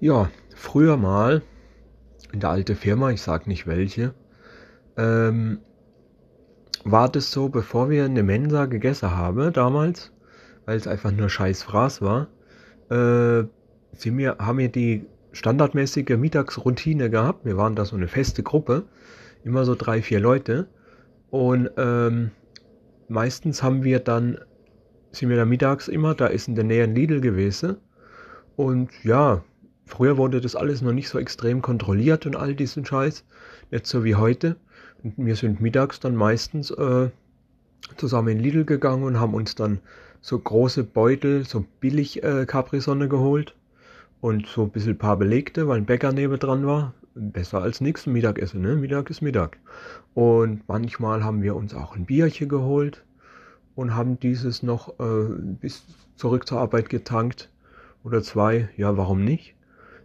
Ja, früher mal in der alten Firma, ich sag nicht welche, ähm, war das so, bevor wir eine Mensa gegessen haben damals, weil es einfach nur scheiß Fraß war, äh, sind wir, haben wir die standardmäßige Mittagsroutine gehabt. Wir waren da so eine feste Gruppe, immer so drei, vier Leute. Und ähm, meistens haben wir dann, sind wir da mittags immer, da ist in der Nähe ein Lidl gewesen. Und ja, früher wurde das alles noch nicht so extrem kontrolliert und all diesen Scheiß. Nicht so wie heute. Und wir sind mittags dann meistens äh, zusammen in Lidl gegangen und haben uns dann so große Beutel, so billig äh, Capri-Sonne geholt. Und so ein bisschen paar belegte, weil ein Bäcker dran war. Besser als nichts, Mittagessen, ne? Mittag ist Mittag. Und manchmal haben wir uns auch ein Bierchen geholt und haben dieses noch äh, bis zurück zur Arbeit getankt. Oder zwei, ja, warum nicht?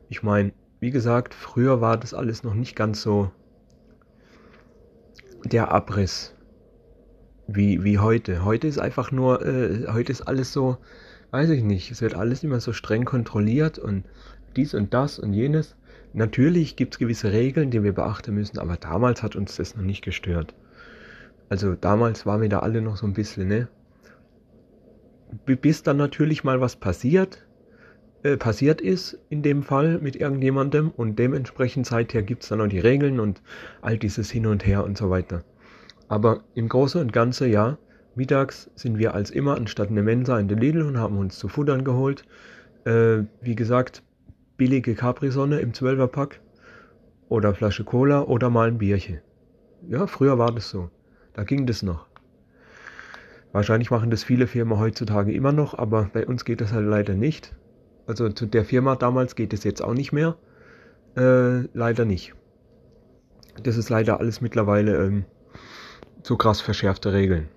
Ich meine, wie gesagt, früher war das alles noch nicht ganz so der Abriss wie, wie heute. Heute ist einfach nur, äh, heute ist alles so, weiß ich nicht, es wird alles immer so streng kontrolliert und dies und das und jenes. Natürlich gibt es gewisse Regeln, die wir beachten müssen, aber damals hat uns das noch nicht gestört. Also damals waren wir da alle noch so ein bisschen, ne? Bis dann natürlich mal was passiert, äh, passiert ist in dem Fall mit irgendjemandem und dementsprechend seither gibt es dann noch die Regeln und all dieses Hin und Her und so weiter. Aber im Großen und Ganzen ja, mittags sind wir als immer anstatt eine Mensa in der Lidl und haben uns zu futtern geholt. Äh, wie gesagt, billige Capri-Sonne im 12er-Pack oder Flasche Cola oder mal ein Bierchen. Ja, früher war das so. Da ging das noch. Wahrscheinlich machen das viele Firmen heutzutage immer noch, aber bei uns geht das halt leider nicht. Also zu der Firma damals geht es jetzt auch nicht mehr. Äh, leider nicht. Das ist leider alles mittlerweile ähm, zu krass verschärfte Regeln.